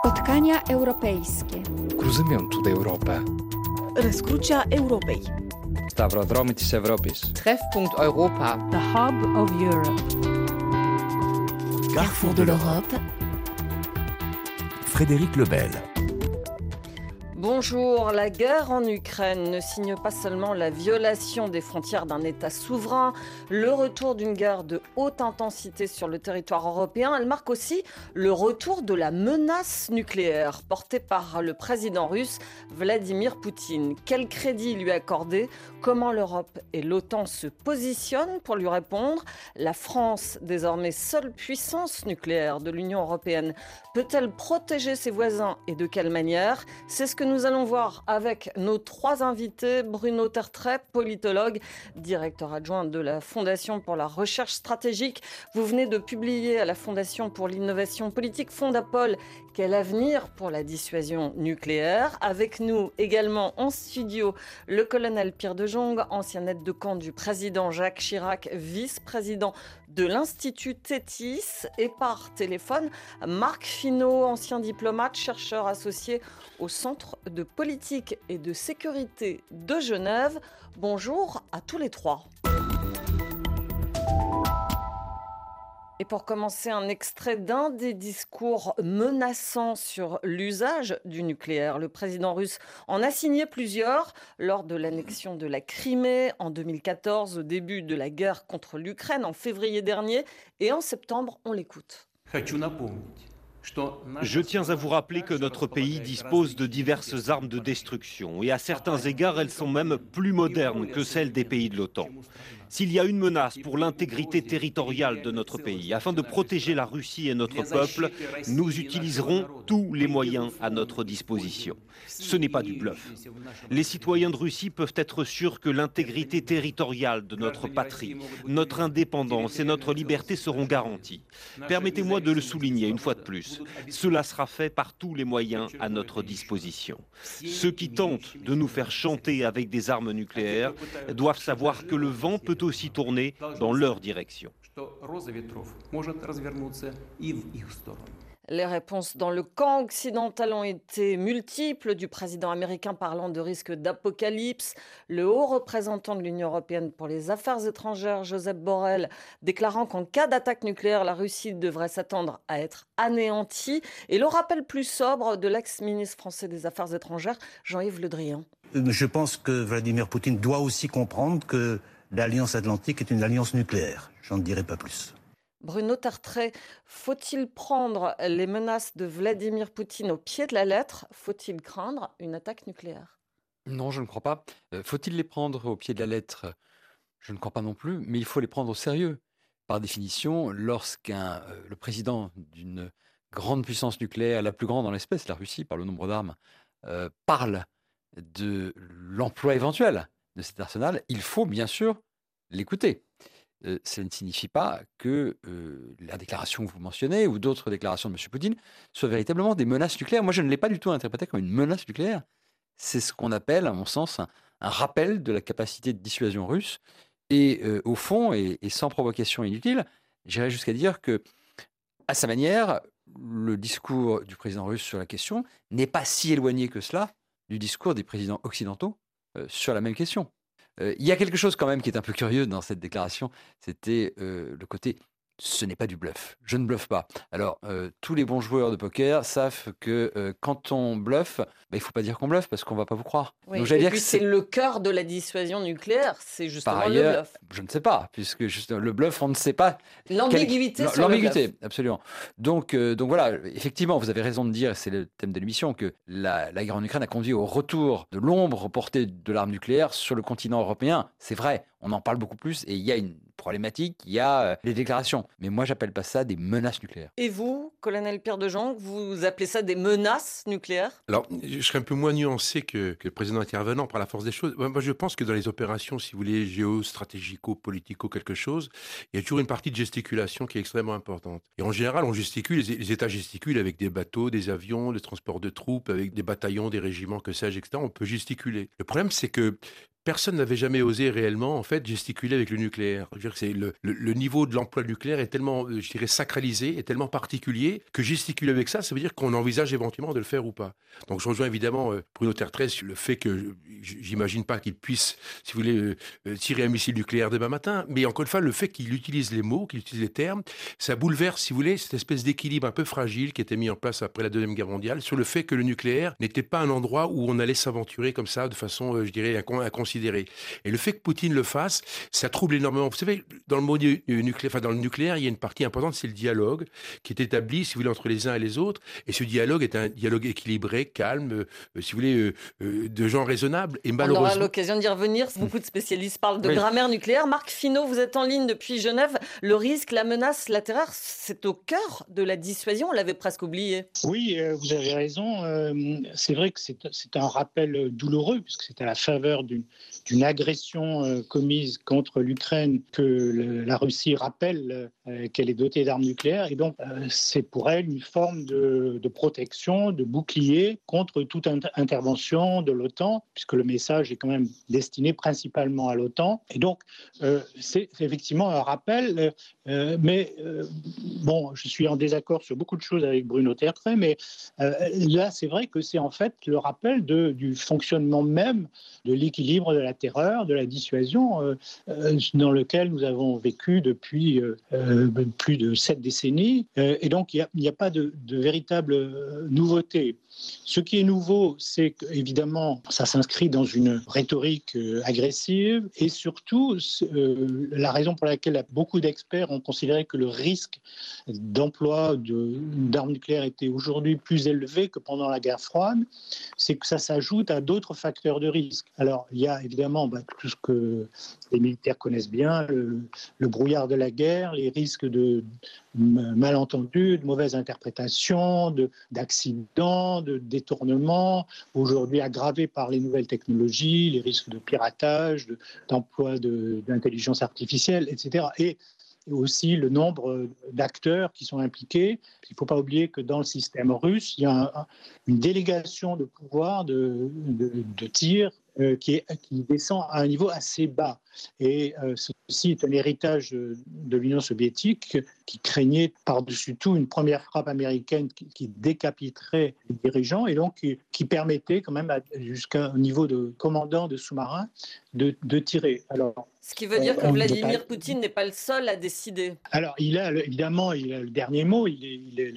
Spotkania europejskie. Cruzământul de Europa. Răscrucea Europei. Stavrodromii της Ευρώπης. Treffpunkt Europa. The hub of Europe. Carrefour de l'Europe. Frédéric Lebel. Bonjour, la guerre en Ukraine ne signe pas seulement la violation des frontières d'un État souverain, le retour d'une guerre de haute intensité sur le territoire européen, elle marque aussi le retour de la menace nucléaire portée par le président russe Vladimir Poutine. Quel crédit lui accorder? Comment l'Europe et l'OTAN se positionnent pour lui répondre? La France, désormais seule puissance nucléaire de l'Union européenne, peut-elle protéger ses voisins et de quelle manière? C'est ce que nous allons voir avec nos trois invités. Bruno Tertrais, politologue, directeur adjoint de la Fondation pour la recherche stratégique. Vous venez de publier à la Fondation pour l'innovation politique Fondapol quel avenir pour la dissuasion nucléaire Avec nous également en studio le colonel Pierre de Jong, ancien aide de camp du président Jacques Chirac, vice-président de l'Institut Tétis, et par téléphone Marc Finot, ancien diplomate, chercheur associé au Centre de politique et de sécurité de Genève. Bonjour à tous les trois. Et pour commencer, un extrait d'un des discours menaçants sur l'usage du nucléaire. Le président russe en a signé plusieurs lors de l'annexion de la Crimée en 2014, au début de la guerre contre l'Ukraine en février dernier. Et en septembre, on l'écoute. Je tiens à vous rappeler que notre pays dispose de diverses armes de destruction et à certains égards elles sont même plus modernes que celles des pays de l'OTAN. S'il y a une menace pour l'intégrité territoriale de notre pays, afin de protéger la Russie et notre peuple, nous utiliserons tous les moyens à notre disposition. Ce n'est pas du bluff. Les citoyens de Russie peuvent être sûrs que l'intégrité territoriale de notre patrie, notre indépendance et notre liberté seront garanties. Permettez-moi de le souligner une fois de plus. Cela sera fait par tous les moyens à notre disposition. Ceux qui tentent de nous faire chanter avec des armes nucléaires doivent savoir que le vent peut aussi tourner dans leur direction. Les réponses dans le camp occidental ont été multiples, du président américain parlant de risque d'apocalypse, le haut représentant de l'Union européenne pour les affaires étrangères, Joseph Borrell, déclarant qu'en cas d'attaque nucléaire, la Russie devrait s'attendre à être anéantie, et le rappel plus sobre de l'ex-ministre français des Affaires étrangères, Jean-Yves Le Drian. Je pense que Vladimir Poutine doit aussi comprendre que l'Alliance Atlantique est une alliance nucléaire. J'en dirai pas plus. Bruno Tartret, faut-il prendre les menaces de Vladimir Poutine au pied de la lettre? Faut-il craindre une attaque nucléaire? Non, je ne crois pas. Euh, faut-il les prendre au pied de la lettre? Je ne crois pas non plus, mais il faut les prendre au sérieux. Par définition, lorsqu'un euh, le président d'une grande puissance nucléaire, la plus grande dans l'espèce, la Russie, par le nombre d'armes, euh, parle de l'emploi éventuel de cet arsenal, il faut bien sûr l'écouter. Euh, ça ne signifie pas que euh, la déclaration que vous mentionnez ou d'autres déclarations de M. Poutine soient véritablement des menaces nucléaires. Moi, je ne l'ai pas du tout interprété comme une menace nucléaire. C'est ce qu'on appelle, à mon sens, un, rappel de la capacité de dissuasion russe. Et euh, au fond, et, et, sans provocation inutile, j'irais jusqu'à dire que, à sa manière, le discours du président russe sur la question n'est pas si éloigné que cela du discours des présidents occidentaux sur la même question. Il y a quelque chose quand même qui est un peu curieux dans cette déclaration, c'était le côté ce n'est pas du bluff. Je ne bluffe pas. Alors, euh, tous les bons joueurs de poker savent que euh, quand on bluffe, bah, il ne faut pas dire qu'on bluffe parce qu'on ne va pas vous croire. Donc, et puis c'est le cœur de la dissuasion nucléaire, c'est justement Par ailleurs, le bluff. Je ne sais pas, puisque le bluff, on ne sait pas. L'ambiguïté quel... L'ambiguïté, absolument. Donc, euh, donc voilà, effectivement, vous avez raison de dire, c'est le thème de l'émission, que la, la guerre en Ukraine a conduit au retour de l'ombre portée de l'arme nucléaire sur le continent européen. C'est vrai, on en parle beaucoup plus et il y a une problématique, il y a des déclarations. Mais moi, j'appelle pas ça des menaces nucléaires. Et vous, colonel Pierre de Jong, vous appelez ça des menaces nucléaires? Alors, je serais un peu moins nuancé que, que, le président intervenant par la force des choses. Moi, je pense que dans les opérations, si vous voulez, géostratégico, politico, quelque chose, il y a toujours une partie de gesticulation qui est extrêmement importante. Et en général, on gesticule, les, États gesticulent avec des bateaux, des avions, des transports de troupes, avec des bataillons, des régiments, que sais-je, etc. On peut gesticuler. Le problème, c'est que personne n'avait jamais osé réellement en fait gesticuler avec le nucléaire. Dire que c'est le, niveau de l'emploi nucléaire est tellement, euh, je dirais, sacralisé, est tellement particulier que gesticuler avec ça, ça veut dire qu'on envisage éventuellement de le faire ou pas. Donc je rejoins évidemment euh, Bruno Tertres sur le fait que j'imagine pas qu'il puisse, si vous voulez, euh, tirer un missile nucléaire demain matin, mais encore une fois, le fait qu'il utilise les mots, qu'il utilise les termes, ça bouleverse, si vous voulez, cette espèce d'équilibre un peu fragile qui était mis en place après la Deuxième Guerre mondiale sur le fait que le nucléaire n'était pas un endroit où on allait s'aventurer comme ça de façon, je dirais, Et le fait que Poutine le fasse, ça trouble énormément. Vous savez, dans le mot nucléaire, enfin dans le nucléaire, il y a une partie importante, c'est le dialogue qui est établi, si vous voulez, entre les uns et les autres. Et ce dialogue est un dialogue équilibré, calme, euh, si vous voulez, euh, euh, de gens raisonnables. Et malheureusement, on aura l'occasion d'y revenir. Beaucoup de spécialistes parlent de oui. grammaire nucléaire. Marc Finot, vous êtes en ligne depuis Genève. Le risque, la menace, la terreur, c'est au cœur de la dissuasion. On l'avait presque oublié. Oui, vous avez raison. c'est vrai que c'est un rappel douloureux puisque c'est à la faveur d'une agression commise contre l'Ukraine que la Russie rappelle qu'elle est dotée d'armes nucléaires. Et donc, c'est pour elle une forme de, protection, de bouclier contre toute inter intervention de l'OTAN, puisque le message est quand même destiné principalement à l'OTAN. Et donc, euh, c'est effectivement un rappel. Euh, mais euh, bon, je suis en désaccord sur beaucoup de choses avec Bruno Tertrais, mais là, c'est vrai que c'est en fait le rappel du fonctionnement même de l'équilibre de la terreur, de la dissuasion, dans lequel nous avons vécu depuis plus de sept décennies. et donc, il n'y a, pas de, de véritable nouveauté. Ce qui est nouveau, c'est qu'évidemment, ça s'inscrit dans une rhétorique agressive et surtout, euh, la raison pour laquelle beaucoup d'experts ont considéré que le risque d'emploi d'armes nucléaires était aujourd'hui plus élevé que pendant la guerre froide, c'est que ça s'ajoute à d'autres facteurs de risque. Alors, il y a évidemment bah, tout ce que les militaires connaissent bien, le, brouillard de la guerre, les risques de malentendus, de mauvaises interprétations, d'accidents, de, de détournements, aujourd'hui aggravés par les nouvelles technologies, les risques de piratage, d'emploi de, d'intelligence artificielle, etc. Et aussi le nombre d'acteurs qui sont impliqués. Il ne faut pas oublier que dans le système russe, il y a un, une délégation de pouvoir de, de, de tir qui, est, qui, descend à un niveau assez bas. Et euh, ceci est un héritage de, de l'Union soviétique qui craignait par-dessus tout une première frappe américaine qui, qui, décapiterait les dirigeants et donc qui, qui permettait quand même jusqu'à un niveau de commandant de sous-marin de, de, tirer. Alors, Ce qui veut dire que Vladimir Poutine n'est pas le seul à décider. Alors, il a évidemment il a le dernier mot. Il est, il est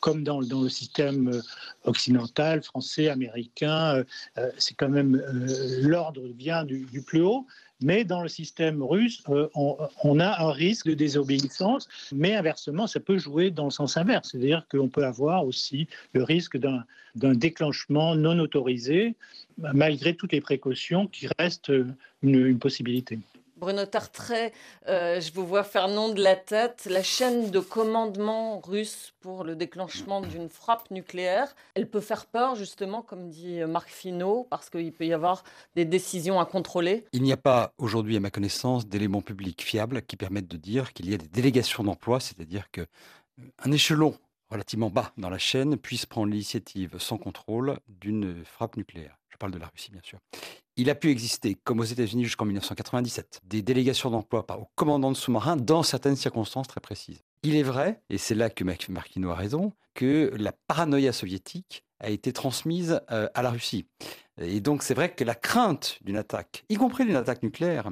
comme dans, le système occidental, français, américain, euh, c'est quand même euh, l'ordre vient du, plus haut. Mais dans le système russe, euh, on, a un risque de désobéissance, mais inversement, ça peut jouer dans le sens inverse. C'est-à-dire qu'on peut avoir aussi le risque d'un déclenchement non autorisé, malgré toutes les précautions qui restent une possibilité. Bruno Tartret, euh, je vous vois faire nom de la tête. La chaîne de commandement russe pour le déclenchement d'une frappe nucléaire, elle peut faire peur, justement, comme dit Marc Finot, parce qu'il peut y avoir des décisions à contrôler Il n'y a pas aujourd'hui, à ma connaissance, d'éléments publics fiables qui permettent de dire qu'il y a des délégations d'emploi, c'est-à-dire qu'un échelon relativement bas dans la chaîne puisse prendre l'initiative sans contrôle d'une frappe nucléaire. Je parle de la Russie, bien sûr. Il a pu exister, comme aux États-Unis jusqu'en 1997, des délégations d'emploi au commandant de sous-marins dans certaines circonstances très précises. Il est vrai, et c'est là que Marquino a raison, que la paranoïa soviétique a été transmise euh, à la Russie. Et donc c'est vrai que la crainte d'une attaque, y compris d'une attaque nucléaire,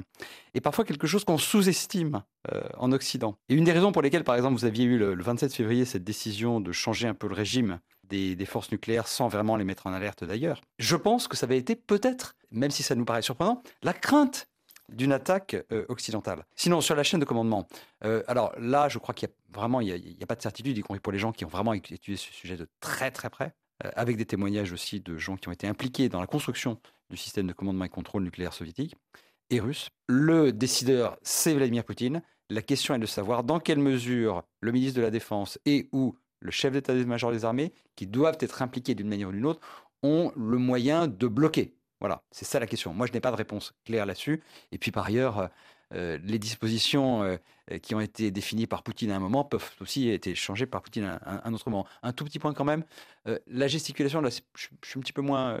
est parfois quelque chose qu'on sous-estime euh, en Occident. Et une des raisons pour lesquelles, par exemple, vous aviez eu le, le 27 février cette décision de changer un peu le régime des, forces nucléaires sans vraiment les mettre en alerte d'ailleurs, je pense que ça avait été peut-être, même si ça nous paraît surprenant, la crainte d'une attaque euh, occidentale. Sinon, sur la chaîne de commandement, alors là, je crois qu'il y a n'y a, pas de certitude, y compris pour les gens qui ont vraiment étudié ce sujet de très très près, avec des témoignages aussi de gens qui ont été impliqués dans la construction du système de commandement et contrôle nucléaire soviétique et russe. Le décideur, c'est Vladimir Poutine. La question est de savoir dans quelle mesure le ministre de la Défense et ou le chef d'état-major des armées, qui doivent être impliqués d'une manière ou d'une autre, ont le moyen de bloquer. Voilà, c'est ça la question. Moi, je n'ai pas de réponse claire là-dessus. Et puis, par ailleurs, euh, les dispositions euh, qui ont été définies par Poutine à un moment peuvent aussi être changées par Poutine à un, autre moment. Un tout petit point quand même, euh, la gesticulation, je, suis un petit peu moins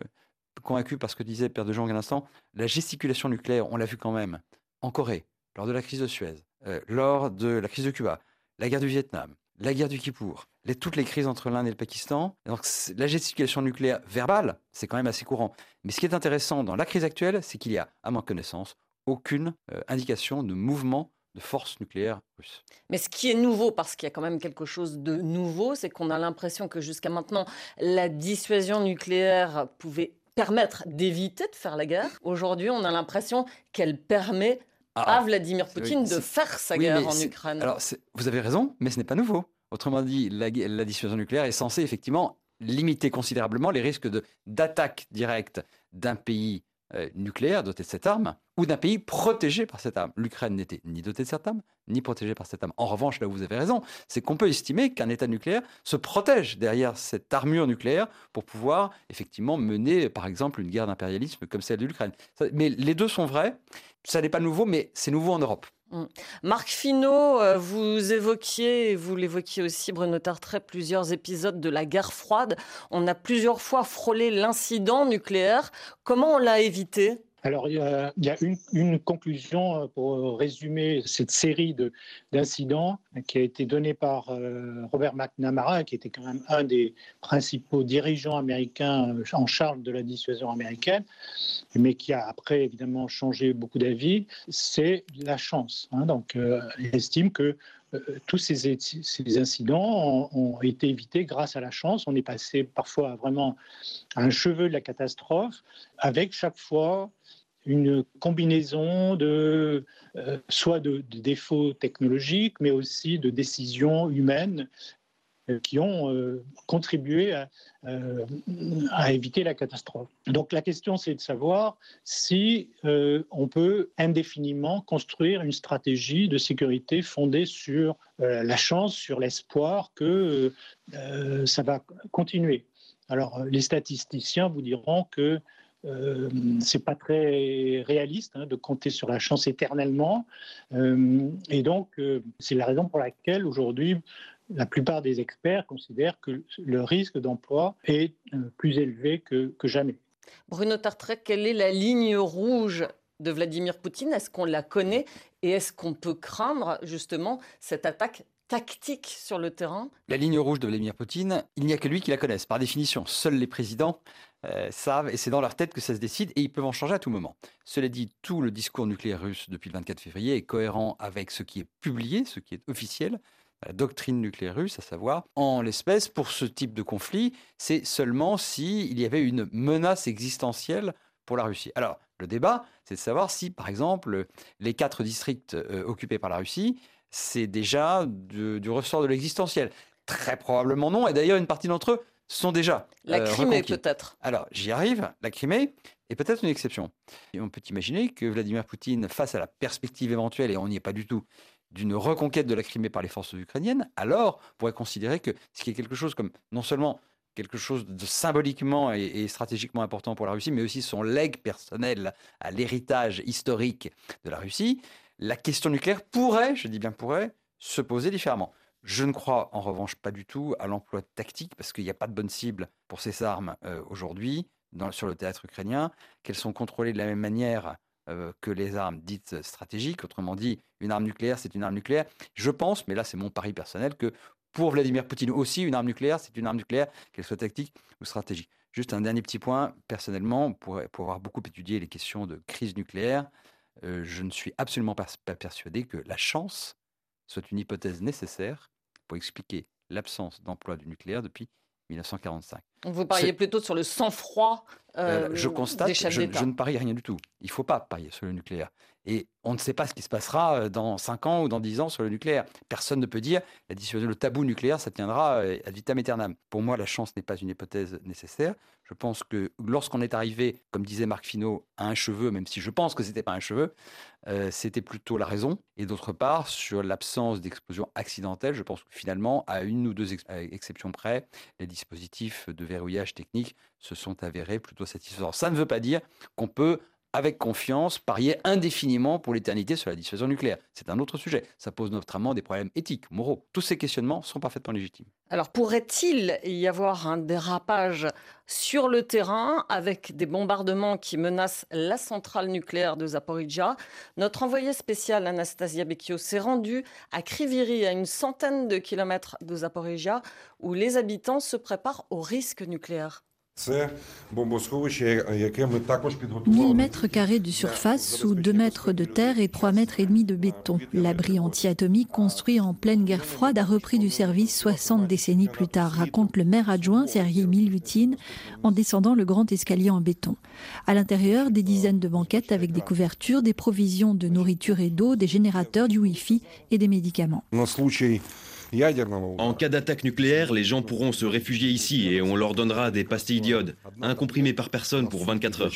convaincu par ce que disait Père de Jean à l'instant. La gesticulation nucléaire, on l'a vu quand même en Corée, lors de la crise de Suez, lors de la crise de Cuba, la guerre du Vietnam, la guerre du Kippour, toutes les crises entre l'Inde et le Pakistan. Donc, la gesticulation nucléaire verbale, c'est quand même assez courant. Mais ce qui est intéressant dans la crise actuelle, c'est qu'il y a, à ma connaissance, aucune euh, indication de mouvement de force nucléaire russe. Mais ce qui est nouveau, parce qu'il y a quand même quelque chose de nouveau, c'est qu'on a l'impression que jusqu'à maintenant, la dissuasion nucléaire pouvait permettre d'éviter de faire la guerre. Aujourd'hui, on a l'impression qu'elle permet ah, à Vladimir Poutine de faire sa guerre en Ukraine. Alors, vous avez raison, mais ce n'est pas nouveau. Autrement dit, la, la, dissuasion nucléaire est censée effectivement limiter considérablement les risques d'attaque directe d'un pays euh, nucléaire doté de cette arme ou d'un pays protégé par cette arme. L'Ukraine n'était ni dotée de cette arme, ni protégée par cette arme. En revanche, là où vous avez raison, c'est qu'on peut estimer qu'un État nucléaire se protège derrière cette armure nucléaire pour pouvoir effectivement mener, par exemple, une guerre d'impérialisme comme celle de l'Ukraine. Mais les deux sont vrais. Ça n'est pas nouveau, mais c'est nouveau en Europe. Mm. Marc Finot, euh, vous évoquiez, vous l'évoquiez aussi, Bruno Tartret, plusieurs épisodes de la guerre froide. On a plusieurs fois frôlé l'incident nucléaire. Comment on l'a évité? Alors, il y a, une, conclusion euh, pour résumer cette série d'incidents qui a été donnée par euh, Robert McNamara, qui était quand même un des principaux dirigeants américains euh, en charge de la dissuasion américaine, mais qui a après évidemment changé beaucoup d'avis. C'est la chance. Hein. donc, il estime que tous ces, incidents ont, été évités grâce à la chance. On est passé parfois vraiment à un cheveu de la catastrophe, avec chaque fois une combinaison de euh, soit de, défauts technologiques, mais aussi de décisions humaines euh, qui ont euh, contribué à, à, éviter la catastrophe. Donc la question, c'est de savoir si on peut indéfiniment construire une stratégie de sécurité fondée sur la chance, sur l'espoir que ça va continuer. Alors les statisticiens vous diront que euh, c'est pas très réaliste hein, de compter sur la chance éternellement. Euh, et donc, euh, c'est la raison pour laquelle aujourd'hui, la plupart des experts considèrent que le risque d'emploi est plus élevé que, que jamais. Bruno Tartrec, quelle est la ligne rouge de Vladimir Poutine? Est-ce qu'on la connaît? Et est-ce qu'on peut craindre justement cette attaque tactique sur le terrain? La ligne rouge de Vladimir Poutine, il n'y a que lui qui la connaisse. Par définition, seuls les présidents euh, savent, et c'est dans leur tête que ça se décide, et ils peuvent en changer à tout moment. Cela dit, tout le discours nucléaire russe depuis le 24 février est cohérent avec ce qui est publié, ce qui est officiel, la doctrine nucléaire russe, à savoir, en l'espèce, pour ce type de conflit, c'est seulement s'il y avait une menace existentielle pour la Russie. Alors, le débat, c'est de savoir si, par exemple, les quatre districts euh, occupés par la Russie, c'est déjà du ressort de l'existentiel. Très probablement non, et d'ailleurs, une partie d'entre eux sont déjà. La euh, Crimée, peut-être. Alors, j'y arrive. La Crimée est peut-être une exception. Et on peut imaginer que Vladimir Poutine, face à la perspective éventuelle, et on n'y est pas du tout, d'une reconquête de la Crimée par les forces ukrainiennes, alors pourrait considérer que ce qui est quelque chose comme non seulement quelque chose de symboliquement et, stratégiquement important pour la Russie, mais aussi son legs personnel à l'héritage historique de la Russie, la question nucléaire pourrait, je dis bien pourrait, se poser différemment. Je ne crois en revanche pas du tout à l'emploi tactique parce qu'il n'y a pas de bonne cible pour ces armes euh, aujourd'hui sur le théâtre ukrainien, qu'elles sont contrôlées de la même manière euh, que les armes dites stratégiques. Autrement dit, une arme nucléaire, c'est une arme nucléaire. Je pense, mais là c'est mon pari personnel, que pour Vladimir Poutine aussi, une arme nucléaire, c'est une arme nucléaire, qu'elle soit tactique ou stratégique. Juste un dernier petit point, personnellement, pour, pour avoir beaucoup étudié les questions de crise nucléaire, euh, je ne suis absolument pas persuadé que la chance soit une hypothèse nécessaire pour expliquer l'absence d'emploi du nucléaire depuis 1945. Vous pariez plutôt sur le sang-froid euh, Je constate, je, je, ne parie rien du tout. Il ne faut pas parier sur le nucléaire. Et on ne sait pas ce qui se passera euh, dans 5 ans ou dans 10 ans sur le nucléaire. Personne ne peut dire la dissuasion, le tabou nucléaire, ça tiendra euh, ad vitam aeternam. Pour moi, la chance n'est pas une hypothèse nécessaire. Je pense que lorsqu'on est arrivé, comme disait Marc Finot, à un cheveu, même si je pense que ce n'était pas un cheveu, euh, c'était plutôt la raison. Et d'autre part, sur l'absence d'explosion accidentelle, je pense que finalement, à une ou deux exceptions près, les dispositifs de verrouillage technique se sont avérés plutôt satisfaisants. Ça ne veut pas dire qu'on peut avec confiance, parier indéfiniment pour l'éternité sur la dissuasion nucléaire. C'est un autre sujet. Ça pose notamment des problèmes éthiques, moraux. Tous ces questionnements sont parfaitement légitimes. Alors pourrait-il y avoir un dérapage sur le terrain avec des bombardements qui menacent la centrale nucléaire de Zaporizhia? Notre envoyé spécial Anastasia Becchio s'est rendu à Kriviri, à une centaine de kilomètres de Zaporizhia, où les habitants se préparent au risque nucléaire. 1000 mètres carrés de surface sous 2 mètres de terre et 3 mètres et demi de béton. L'abri anti-atomique construit en pleine guerre froide a repris du service 60 décennies plus tard, raconte le maire adjoint Sergei Milutin en descendant le grand escalier en béton. À l'intérieur, des dizaines de banquettes avec des couvertures, des provisions de nourriture et d'eau, des générateurs, du Wi-Fi et des médicaments. En cas d'attaque nucléaire, les gens pourront se réfugier ici et on leur donnera des pastilles d'iode, un comprimé par personne pour 24 heures.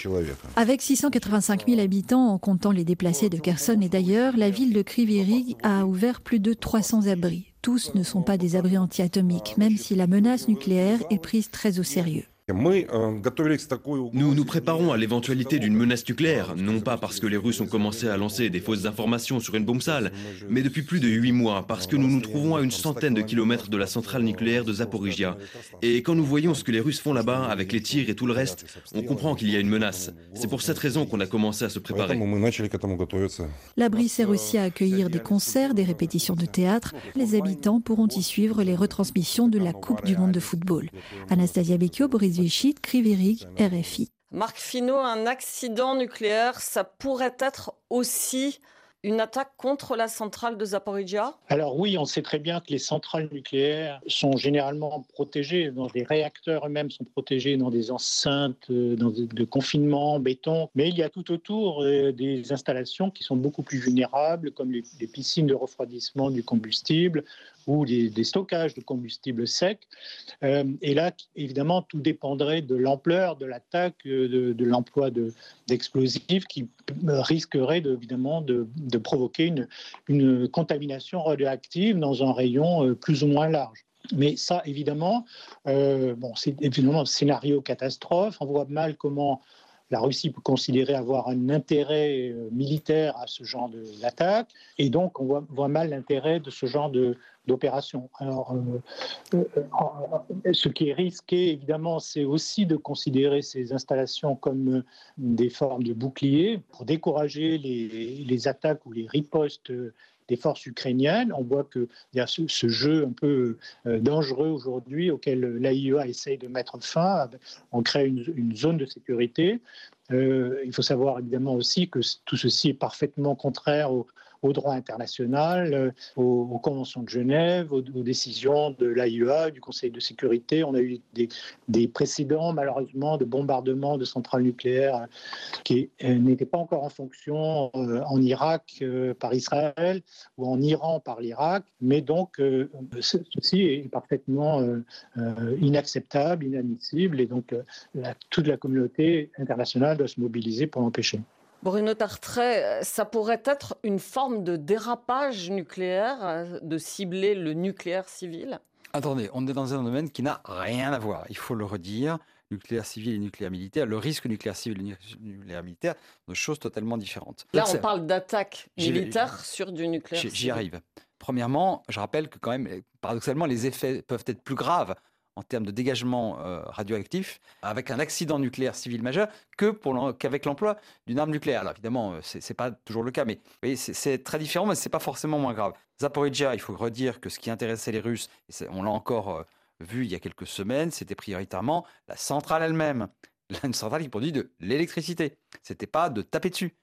Avec 685 000 habitants, en comptant les déplacés de Kherson et d'ailleurs, la ville de Kriviri a ouvert plus de 300 abris. Tous ne sont pas des abris anti-atomiques, même si la menace nucléaire est prise très au sérieux. Nous nous préparons à l'éventualité d'une menace nucléaire, non pas parce que les Russes ont commencé à lancer des fausses informations sur une bombe sale, mais depuis plus de huit mois, parce que nous nous trouvons à une centaine de kilomètres de la centrale nucléaire de Zaporizhia. Et quand nous voyons ce que les Russes font là-bas, avec les tirs et tout le reste, on comprend qu'il y a une menace. C'est pour cette raison qu'on a commencé à se préparer. L'abri sert aussi à accueillir des concerts, des répétitions de théâtre. Les habitants pourront y suivre les retransmissions de la Coupe du monde de football. Anastasia Becchio, Boris Vichit, Kriverig, RFI. Marc Finot, un accident nucléaire, ça pourrait être aussi une attaque contre la centrale de Zaporizhia? Alors oui, on sait très bien que les centrales nucléaires sont généralement protégées. Les réacteurs eux-mêmes sont protégés dans des enceintes euh, dans de confinement, béton. Mais il y a tout autour euh, des installations qui sont beaucoup plus vulnérables, comme les piscines de refroidissement du combustible ou des, stockages de combustible sec. Euh, et là, évidemment, tout dépendrait de l'ampleur de l'attaque, euh, de, de l'emploi d'explosifs qui risquerait de, évidemment de, de provoquer une, contamination radioactive dans un rayon euh, plus ou moins large. Mais ça, évidemment, euh, bon, c'est évidemment un scénario catastrophe. On voit mal comment la Russie peut considérer avoir un intérêt euh, militaire à ce genre d'attaque, et donc on voit, mal l'intérêt de ce genre d'opération. Alors, euh, euh, ce qui est risqué, évidemment, c'est aussi de considérer ces installations comme des formes de boucliers pour décourager les, attaques ou les ripostes des forces ukrainiennes. On voit qu'il y a ce, jeu un peu euh, dangereux aujourd'hui auquel l'AIEA essaye de mettre fin. On crée une, zone de sécurité. Euh, il faut savoir évidemment aussi que tout ceci est parfaitement contraire au, au droit international, euh, aux, conventions de Genève, aux, décisions de l'AIEA, du Conseil de sécurité. On a eu des, précédents, malheureusement, de bombardements de centrales nucléaires qui euh, n'étaient pas encore en fonction euh, en Irak par Israël ou en Iran par l'Irak. Mais donc, ceci est parfaitement inacceptable, inadmissible. Et donc, toute la communauté internationale doit se mobiliser pour l'empêcher. Bruno Tartret, ça pourrait être une forme de dérapage nucléaire, de cibler le nucléaire civil? Attendez, on est dans un domaine qui n'a rien à voir, il faut le redire. Nucléaire civil et nucléaire militaire, le risque nucléaire civil et nucléaire militaire, deux choses totalement différentes. Là, on parle d'attaque militaire sur du nucléaire J'y arrive. Premièrement, je rappelle que quand même, paradoxalement, les effets peuvent être plus graves en termes de dégagement euh, radioactif avec un accident nucléaire civil majeur que qu'avec l'emploi d'une arme nucléaire. Alors évidemment, ce n'est pas toujours le cas, mais c'est très différent, mais ce n'est pas forcément moins grave. Zaporizhia, il faut redire que ce qui intéressait les Russes, et on l'a encore euh, vu il y a quelques semaines, c'était prioritairement la centrale elle-même. Une centrale qui produit de l'électricité. C'était pas de taper dessus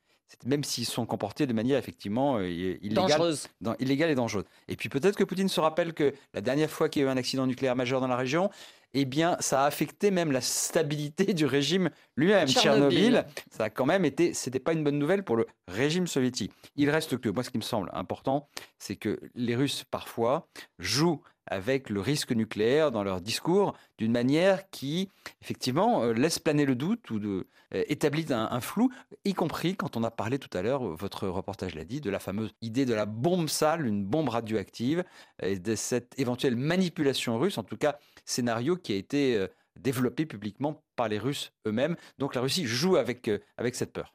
même s'ils sont comportés de manière effectivement euh, illégale, dans, illégale et dangereuse. Et puis peut-être que Poutine se rappelle que la dernière fois qu'il y a eu un accident nucléaire majeur dans la région, eh bien, ça a affecté même la stabilité du régime lui-même. Tchernobyl. Tchernobyl, ça a quand même été, c'était pas une bonne nouvelle pour le régime soviétique. Il reste que, moi, ce qui me semble important, c'est que les Russes, parfois, jouent avec le risque nucléaire dans leur discours d'une manière qui, effectivement, euh, laisse planer le doute ou euh, établit un, flou, y compris quand on a parlé tout à l'heure, votre reportage l'a dit, de la fameuse idée de la bombe sale, une bombe radioactive, et de cette éventuelle manipulation russe, en tout cas scénario qui a été euh, développé publiquement par les Russes eux-mêmes. Donc la Russie joue avec, avec cette peur.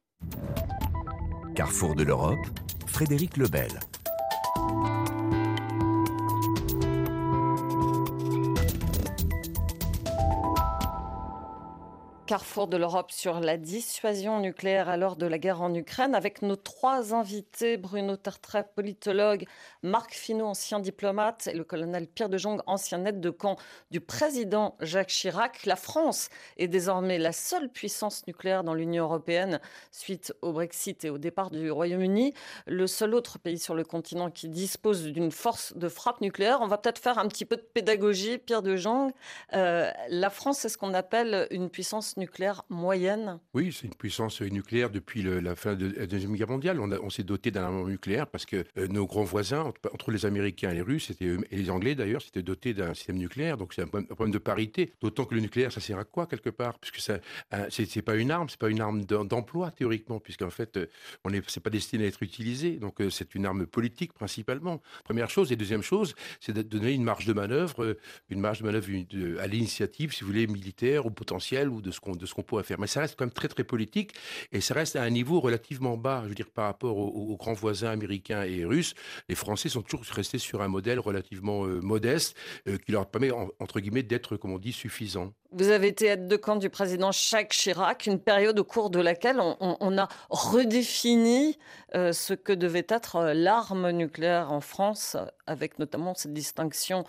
Carrefour de l'Europe, Frédéric Lebel. Carrefour de l'Europe sur la dissuasion nucléaire à l'heure de la guerre en Ukraine avec nos trois invités, Bruno Tertrais, politologue, Marc Finot, ancien diplomate, et le colonel Pierre de Jong, ancien aide de camp du président Jacques Chirac. La France est désormais la seule puissance nucléaire dans l'Union européenne suite au Brexit et au départ du Royaume-Uni. Le seul autre pays sur le continent qui dispose d'une force de frappe nucléaire. On va peut-être faire un petit peu de pédagogie, Pierre de Jong. Euh, la France, est ce qu'on appelle une puissance nucléaire moyenne Oui, c'est une puissance nucléaire depuis la fin de la Deuxième Guerre mondiale. On, s'est doté d'un armement nucléaire parce que euh, nos grands voisins, entre, les Américains et les Russes, et les Anglais d'ailleurs, s'étaient dotés d'un système nucléaire. Donc c'est un, problème de parité. D'autant que le nucléaire, ça sert à quoi quelque part? Puisque ça, c'est, pas une arme, c'est pas une arme d'emploi théoriquement, puisqu'en fait, euh, on n'est pas destiné à être utilisé. Donc euh, c'est une arme politique principalement. Première chose. Et deuxième chose, c'est de donner une marge de manœuvre, une marge de manœuvre à l'initiative, si vous voulez, militaire ou potentielle ou de ce de ce qu'on pourrait faire. Mais ça reste quand même très très politique et ça reste à un niveau relativement bas, je veux dire, par rapport aux, grands voisins américains et russes. Les Français sont toujours restés sur un modèle relativement euh, modeste euh, qui leur permet, entre guillemets, d'être, comme on dit, suffisant. Vous avez été aide de camp du président Jacques Chirac, une période au cours de laquelle on, a redéfini euh, ce que devait être l'arme nucléaire en France, avec notamment cette distinction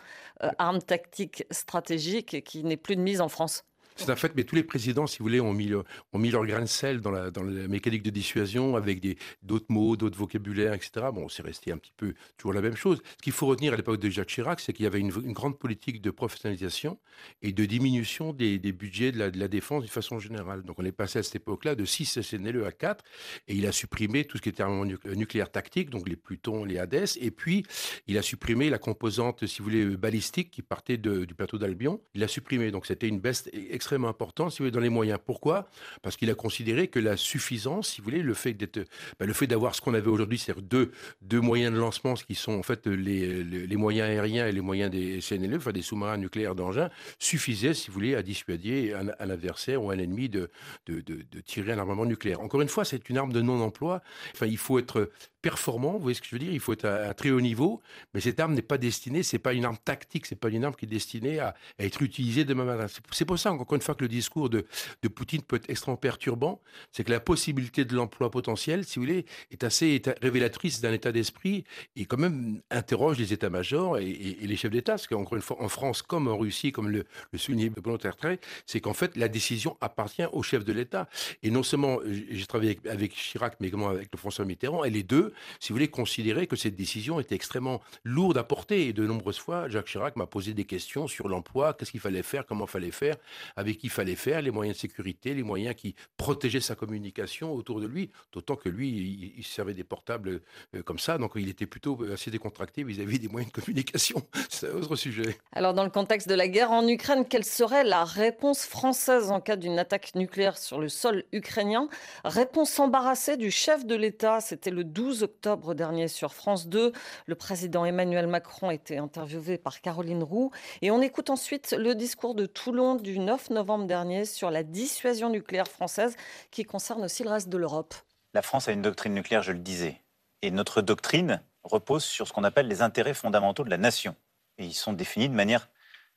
arme tactique stratégique qui n'est plus de mise en France. C'est un fait, mais tous les présidents, si vous voulez, ont mis, ont mis leur grain de sel dans la, dans la mécanique de dissuasion avec d'autres mots, d'autres vocabulaires, etc. Bon, c'est resté un petit peu toujours la même chose. Ce qu'il faut retenir à l'époque de Jacques Chirac, c'est qu'il y avait une, grande politique de professionnalisation et de diminution des, budgets de la, la, défense d'une façon générale. Donc on est passé à cette époque-là de 6 SNLE à 4 et il a supprimé tout ce qui était armement nucléaire tactique, donc les Plutons, les Hades, et puis il a supprimé la composante, si vous voulez, balistique qui partait du plateau d'Albion. Il a supprimé, donc c'était une baisse extrêmement important, si vous voulez, dans les moyens. Pourquoi? Parce qu'il a considéré que la suffisance, si vous voulez, le fait d'être, bah, le fait d'avoir ce qu'on avait aujourd'hui, c'est-à-dire deux, deux moyens de lancement, ce qui sont en fait les, les, moyens aériens et les moyens des CNLE, enfin des sous-marins nucléaires d'engins, suffisait, si vous voulez, à dissuader un, adversaire ou un ennemi de, de, de, tirer un armement nucléaire. Encore une fois, c'est une arme de non-emploi. Enfin, il faut être performant, vous voyez ce que je veux dire? Il faut être à, un très haut niveau, mais cette arme n'est pas destinée, c'est pas une arme tactique, c'est pas une arme qui est destinée à, être utilisée demain matin. C'est pour ça, encore une fois, que le discours de, de Poutine peut être extrêmement perturbant, c'est que la possibilité de l'emploi potentiel, si vous voulez, est assez révélatrice d'un état d'esprit et quand même interroge les états-majors et, les chefs d'État, parce qu'encore une fois, en France comme en Russie, comme le, le soulignait volontaire trait, c'est qu'en fait, la décision appartient au chef de l'État. Et non seulement, j'ai travaillé avec, Chirac, mais également avec le François Mitterrand, et les deux si vous voulez, considérer que cette décision était extrêmement lourde à porter. Et de nombreuses fois, Jacques Chirac m'a posé des questions sur l'emploi, qu'est-ce qu'il fallait faire, comment il fallait faire, avec qui il fallait faire, les moyens de sécurité, les moyens qui protégeaient sa communication autour de lui. D'autant que lui, il, servait des portables euh, comme ça, donc il était plutôt assez décontracté vis-à-vis des moyens de communication. C'est un autre sujet. Alors, dans le contexte de la guerre en Ukraine, quelle serait la réponse française en cas d'une attaque nucléaire sur le sol ukrainien? Réponse embarrassée du chef de l'État, c'était le 12 octobre dernier sur France 2. Le président Emmanuel Macron était interviewé par Caroline Roux. Et on écoute ensuite le discours de Toulon du 9 novembre dernier sur la dissuasion nucléaire française qui concerne aussi le reste de l'Europe. La France a une doctrine nucléaire, je le disais. Et notre doctrine repose sur ce qu'on appelle les intérêts fondamentaux de la nation. Et ils sont définis de manière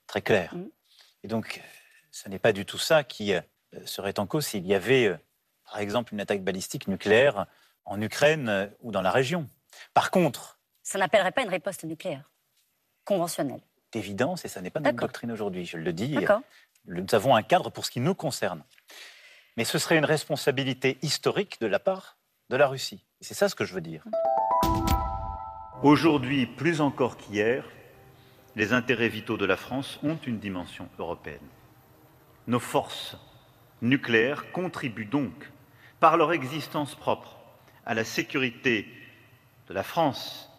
très claire. Mm. Et donc, ce n'est pas du tout ça qui euh, serait en cause s'il y avait, euh, par exemple, une attaque balistique nucléaire en Ukraine euh, ou dans la région. Par contre... Ça n'appellerait pas une riposte nucléaire conventionnelle D'évidence, et ça n'est pas notre doctrine aujourd'hui, je le dis. Nous avons un cadre pour ce qui nous concerne. Mais ce serait une responsabilité historique de la part de la Russie. C'est ça ce que je veux dire. Aujourd'hui, plus encore qu'hier, les intérêts vitaux de la France ont une dimension européenne. Nos forces nucléaires contribuent donc, par leur existence propre, à la sécurité de la France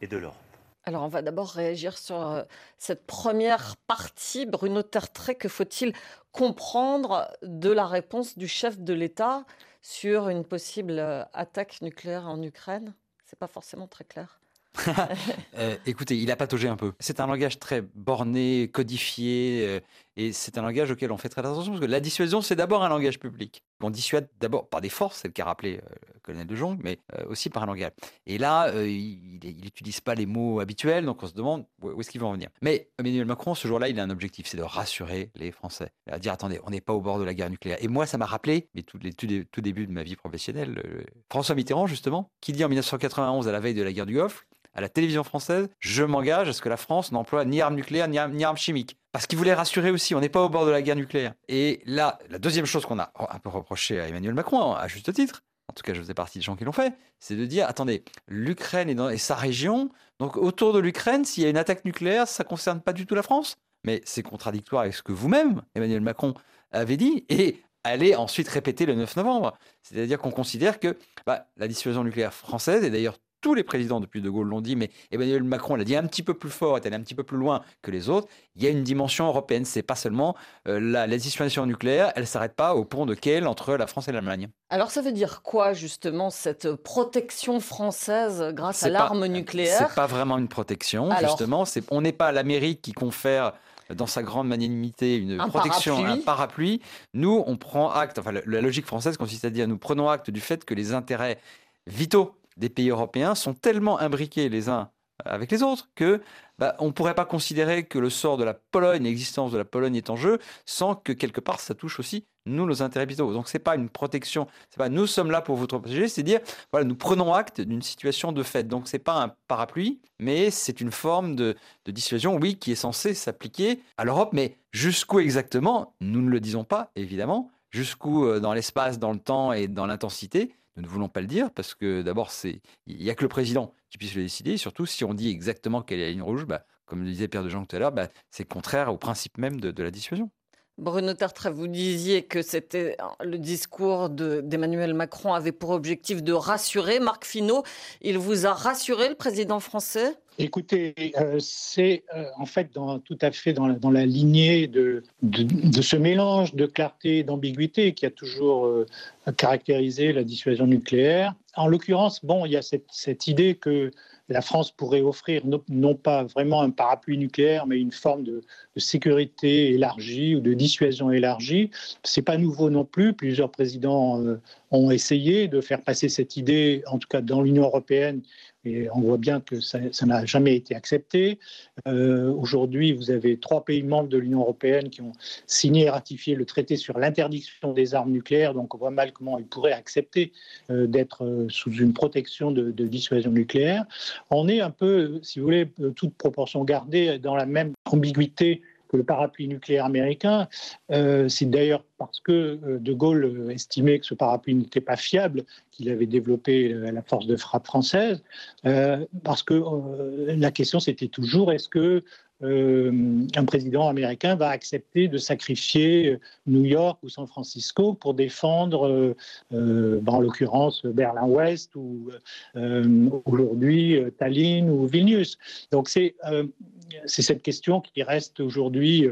et de l'Europe. Alors, on va d'abord réagir sur euh, cette première partie. Bruno Tertrais, que faut-il comprendre de la réponse du chef de l'État sur une possible euh, attaque nucléaire en Ukraine? C'est pas forcément très clair. Euh, écoutez, il a pataugé un peu. C'est un langage très borné, codifié, Et c'est un langage auquel on fait très attention, parce que la dissuasion, c'est d'abord un langage public. On dissuade d'abord par des forces, c'est le qu'a rappelé euh, le colonel de Jong, mais euh, aussi par un langage. Et là, euh, il n'utilise pas les mots habituels, donc on se demande où est-ce qu'il va en venir. Mais Emmanuel Macron, ce jour-là, il a un objectif, c'est de rassurer les Français. Va dire, attendez, on n'est pas au bord de la guerre nucléaire. Et moi, ça m'a rappelé, mais tout, les, tout, début de ma vie professionnelle, François Mitterrand, justement, qui dit en 1991, à la veille de la guerre du Golfe, à la télévision française, je m'engage à ce que la France n'emploie ni armes nucléaires ni, armes chimiques. Parce qu'il voulait rassurer aussi, on n'est pas au bord de la guerre nucléaire. Et là, la deuxième chose qu'on a un peu reproché à Emmanuel Macron, à juste titre, en tout cas je faisais partie des gens qui l'ont fait, c'est de dire, attendez, l'Ukraine est, sa région, donc autour de l'Ukraine, s'il y a une attaque nucléaire, ça ne concerne pas du tout la France. Mais c'est contradictoire avec ce que vous-même, Emmanuel Macron, avez dit, et allez ensuite répéter le 9 novembre. C'est-à-dire qu'on considère que bah, la dissuasion nucléaire française, et d'ailleurs tous les présidents depuis De Gaulle l'ont dit, mais Emmanuel Macron l'a dit un petit peu plus fort, est allé un petit peu plus loin que les autres. Il y a une dimension européenne. C'est pas seulement euh, la, dissuasion nucléaire, elle s'arrête pas au pont de Kiel entre la France et l'Allemagne. Alors ça veut dire quoi justement cette protection française grâce à l'arme nucléaire? C'est pas vraiment une protection justement. on n'est pas l'Amérique qui confère dans sa grande magnanimité une protection, un parapluie. Nous, on prend acte, enfin la logique française consiste à dire nous prenons acte du fait que les intérêts vitaux des pays européens sont tellement imbriqués les uns avec les autres que bah, on ne pourrait pas considérer que le sort de la Pologne, l'existence de la Pologne est en jeu, sans que quelque part ça touche aussi nous nos intérêts vitaux. Donc c'est pas une protection, c'est pas nous sommes là pour vous protéger, c'est dire voilà nous prenons acte d'une situation de fait. Donc c'est pas un parapluie, mais c'est une forme de, dissuasion, oui, qui est censée s'appliquer à l'Europe, mais jusqu'où exactement? Nous ne le disons pas évidemment. Jusqu'où euh, dans l'espace, dans le temps et dans l'intensité? Nous ne voulons pas le dire parce que d'abord, il n'y a que le président qui puisse le décider. surtout, si on dit exactement quelle est la ligne rouge, bah, comme le disait Pierre de Jean tout à l'heure, bah, c'est contraire au principe même de, la dissuasion. Bruno Tartre, vous disiez que c'était le discours d'Emmanuel Macron avait pour objectif de rassurer. Marc Finot, il vous a rassuré, le président français? Écoutez, euh, c'est euh, en fait tout à fait dans la, lignée de, ce mélange de clarté et d'ambiguïté qui a toujours euh, caractérisé la dissuasion nucléaire. En l'occurrence, bon, il y a cette idée que la France pourrait offrir non, pas vraiment un parapluie nucléaire, mais une forme de, sécurité élargie ou de dissuasion élargie. C'est pas nouveau non plus. Plusieurs présidents ont essayé de faire passer cette idée, en tout cas dans l'Union européenne, on voit bien que ça n'a jamais été accepté. Euh, aujourd'hui, vous avez trois pays membres de l'Union européenne qui ont signé et ratifié le traité sur l'interdiction des armes nucléaires. Donc on voit mal comment ils pourraient accepter euh, d'être euh, sous une protection de, dissuasion nucléaire. On est un peu, si vous voulez, toute proportion gardée dans la même ambiguïté que le parapluie nucléaire américain. Euh, c'est d'ailleurs parce que euh, De Gaulle euh, estimait que ce parapluie n'était pas fiable qu'il avait développé la force de frappe française. parce que la question, c'était toujours est-ce que un président américain va accepter de sacrifier New York ou San Francisco pour défendre, en l'occurrence, Berlin-Ouest ou aujourd'hui Tallinn ou Vilnius. Donc c'est cette question qui reste aujourd'hui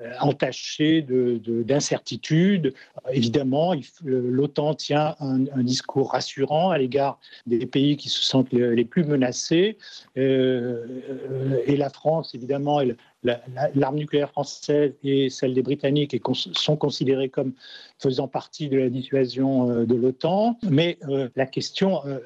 euh, entachée d'incertitude. Évidemment, l'OTAN tient un, discours rassurant à l'égard des pays qui se sentent les, plus menacés. Euh, et la France, évidemment, l'arme nucléaire française et celle des Britanniques sont considérées comme faisant partie de la dissuasion euh, de l'OTAN. Mais euh, la question euh,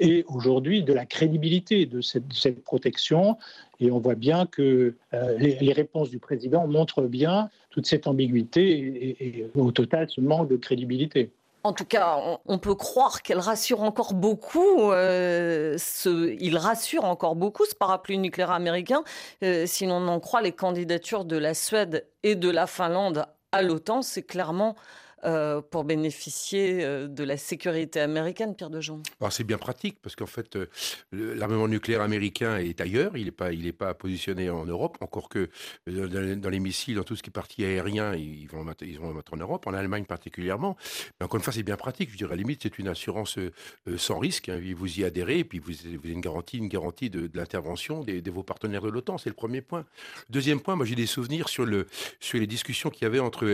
est aujourd'hui de la crédibilité de cette, protection. Et on voit bien que les, réponses du président montrent bien toute cette ambiguïté et au total ce manque de crédibilité. En tout cas, on, peut croire qu'elle rassure encore beaucoup. Euh, il rassure encore beaucoup ce parapluie nucléaire américain. Euh, si l'on en croit les candidatures de la Suède et de la Finlande à l'OTAN, c'est clairement euh, pour bénéficier euh, de la sécurité américaine, Pierre de Alors c'est bien pratique parce qu'en fait, euh, l'armement nucléaire américain est ailleurs, il n'est pas, pas positionné en Europe, encore que dans, les missiles, dans tout ce qui est partie aérien, ils vont, ils vont mettre en Europe, en Allemagne particulièrement. Mais encore une fois, c'est bien pratique. Je dirais, à la limite, c'est une assurance sans risque. Hein. Vous y adhérez et puis vous, avez une garantie, une garantie de, l'intervention de, vos partenaires de l'OTAN. C'est le premier point. Deuxième point, moi j'ai des souvenirs sur, le, sur les discussions qu'il y avait entre,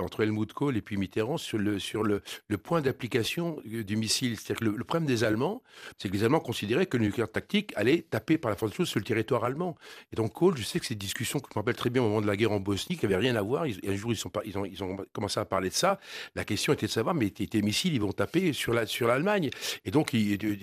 entre Helmut Kohl et puis Sur le, sur le, le point d'application du missile. C'est-à-dire que le, problème des Allemands, c'est que les Allemands considéraient que le nucléaire tactique allait taper par la force des choses sur le territoire allemand. Et donc Kohl, je sais que ces discussions que je me rappelle très bien au moment de la guerre en Bosnie, qui n'avaient rien à voir, ils, un jour ils, sont ils, ont, ils ont commencé à parler de ça, la question était de savoir, mais tes, missiles, ils vont taper sur l'Allemagne. La, sur et donc,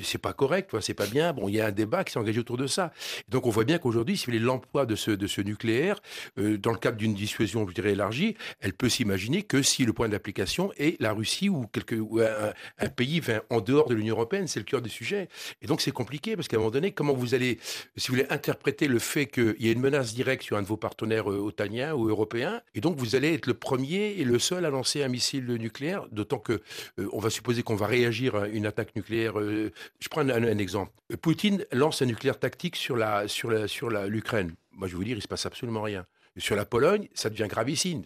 c'est pas correct, c'est pas bien. Bon, il y a un débat qui s'est engagé autour de ça. Et donc on voit bien qu'aujourd'hui, si l'emploi de ce, de ce nucléaire, euh, dans le cadre d'une dissuasion, je dirais, élargie, elle peut s'imaginer que si le point d'application est la Russie ou, quelque, un, pays enfin, en dehors de l'Union européenne, c'est le cœur du sujet. Et donc c'est compliqué parce qu'à un moment donné, comment vous allez, si vous voulez, interpréter le fait qu'il y a une menace directe sur un de vos partenaires euh, otaniens ou européens, et donc vous allez être le premier et le seul à lancer un missile nucléaire, d'autant que euh, on va supposer qu'on va réagir à une attaque nucléaire. Euh, je prends un, exemple. Poutine lance un nucléaire tactique sur la sur la sur l'Ukraine. Moi, je vais vous dire, il se passe absolument rien. Sur la Pologne, ça devient gravissime.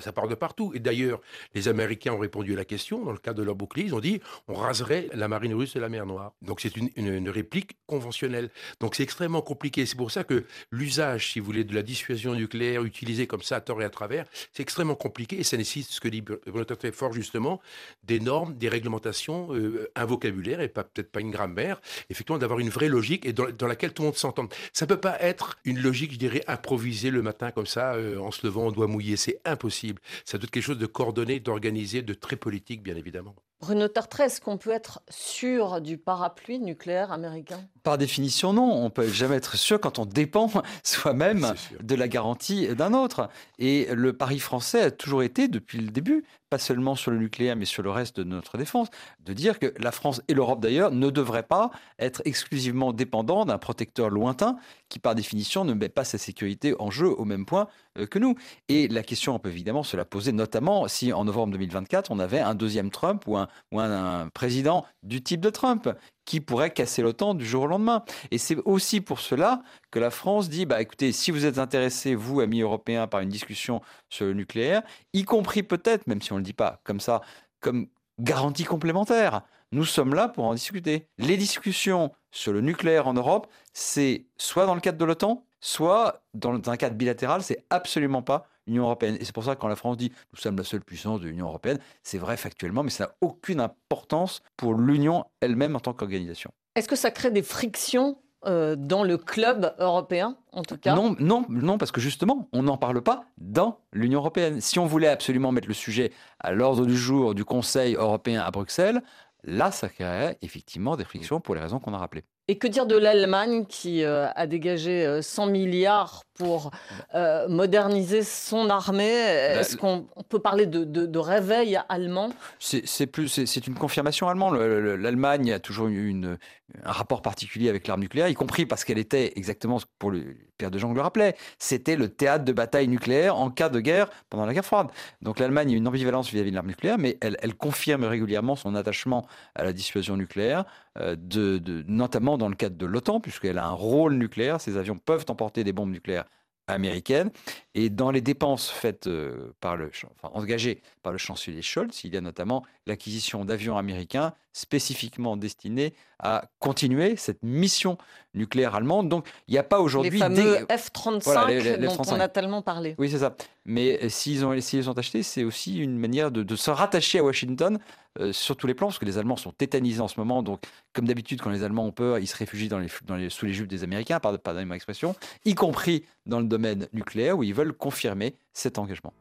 Ça part de partout. Et d'ailleurs, les Américains ont répondu à la question. Dans le cadre de leur bouclier, ils ont dit on raserait la marine russe de la mer Noire. Donc c'est une, réplique conventionnelle. Donc c'est extrêmement compliqué. C'est pour ça que l'usage, si vous voulez, de la dissuasion nucléaire utilisée comme ça à tort et à travers, c'est extrêmement compliqué. Et ça nécessite, ce que dit Bruno fort justement, des normes, des réglementations, euh, un vocabulaire et peut-être pas une grammaire. Effectivement, d'avoir une vraie logique et dans, laquelle tout le monde s'entende. Ça peut pas être une logique, je dirais, improvisée le matin comme ça, euh, en se levant, on doit mouiller. C'est impossible. Ça doit être quelque chose de coordonné, d'organisé, de très politique, bien évidemment. Bruno Tartre, est-ce qu'on peut être sûr du parapluie nucléaire américain? Par définition, non. On peut jamais être sûr quand on dépend soi-même de la garantie d'un autre. Et le pari français a toujours été, depuis le début, pas seulement sur le nucléaire, mais sur le reste de notre défense, de dire que la France et l'Europe d'ailleurs ne devraient pas être exclusivement dépendants d'un protecteur lointain qui, par définition, ne met pas sa sécurité en jeu au même point euh, que nous. Et la question, on peut évidemment se la poser, notamment si en novembre 2024, on avait un deuxième Trump ou un, ou un, un président du type de Trump qui pourrait casser l'OTAN du jour au lendemain. Et c'est aussi pour cela que la France dit, bah, écoutez, si vous êtes intéressés, vous, amis européens, par une discussion sur le nucléaire, y compris peut-être, même si on ne le dit pas comme ça, comme garantie complémentaire, nous sommes là pour en discuter. Les discussions sur le nucléaire en Europe, c'est soit dans le cadre de l'OTAN, soit dans un cadre bilatéral, c'est absolument pas l'Union européenne. Et c'est pour ça que quand la France dit nous sommes la seule puissance de l'Union européenne, c'est vrai factuellement, mais ça n'a aucune importance pour l'Union elle-même en tant qu'organisation. Est-ce que ça crée des frictions euh, dans le club européen, en tout cas? Non, non, non, parce que justement, on n'en parle pas dans l'Union européenne. Si on voulait absolument mettre le sujet à l'ordre du jour du Conseil européen à Bruxelles, là, ça créerait effectivement des frictions pour les raisons qu'on a rappelées. Et que dire de l'Allemagne qui euh, a dégagé 100 euh, milliards pour euh, moderniser son armée Est-ce qu'on peut parler de, de, de réveil allemand? C'est plus, c'est une confirmation allemande. L'Allemagne a toujours eu une, un rapport particulier avec l'arme nucléaire, y compris parce qu'elle était exactement, pour le Pierre de Jong le rappelait, c'était le théâtre de bataille nucléaire en cas de guerre pendant la guerre froide. Donc l'Allemagne a une ambivalence vis-à-vis -vis de l'arme nucléaire, mais elle, elle, confirme régulièrement son attachement à la dissuasion nucléaire, euh, de, de, notamment dans le cadre de l'OTAN, puisqu'elle a un rôle nucléaire. Ces avions peuvent emporter des bombes nucléaires américaine. Et dans les dépenses faites euh, par le, enfin, engagées par le chancelier Scholz, il y a notamment l'acquisition d'avions américains spécifiquement destinés à continuer cette mission nucléaire allemande. Donc, il n'y a pas aujourd'hui... Les fameux F-35 voilà, dont on a tellement parlé. Oui, c'est ça. Mais euh, s'ils ont, s'ils ont acheté, c'est aussi une manière de, de se rattacher à Washington euh, sur tous les plans, parce que les Allemands sont tétanisés en ce moment. Donc, comme d'habitude, quand les Allemands ont peur, ils se réfugient dans les, dans les, sous les jupes des Américains, pardonnez ma expression, y compris dans le domaine nucléaire, où ils veulent confirmer cet engagement.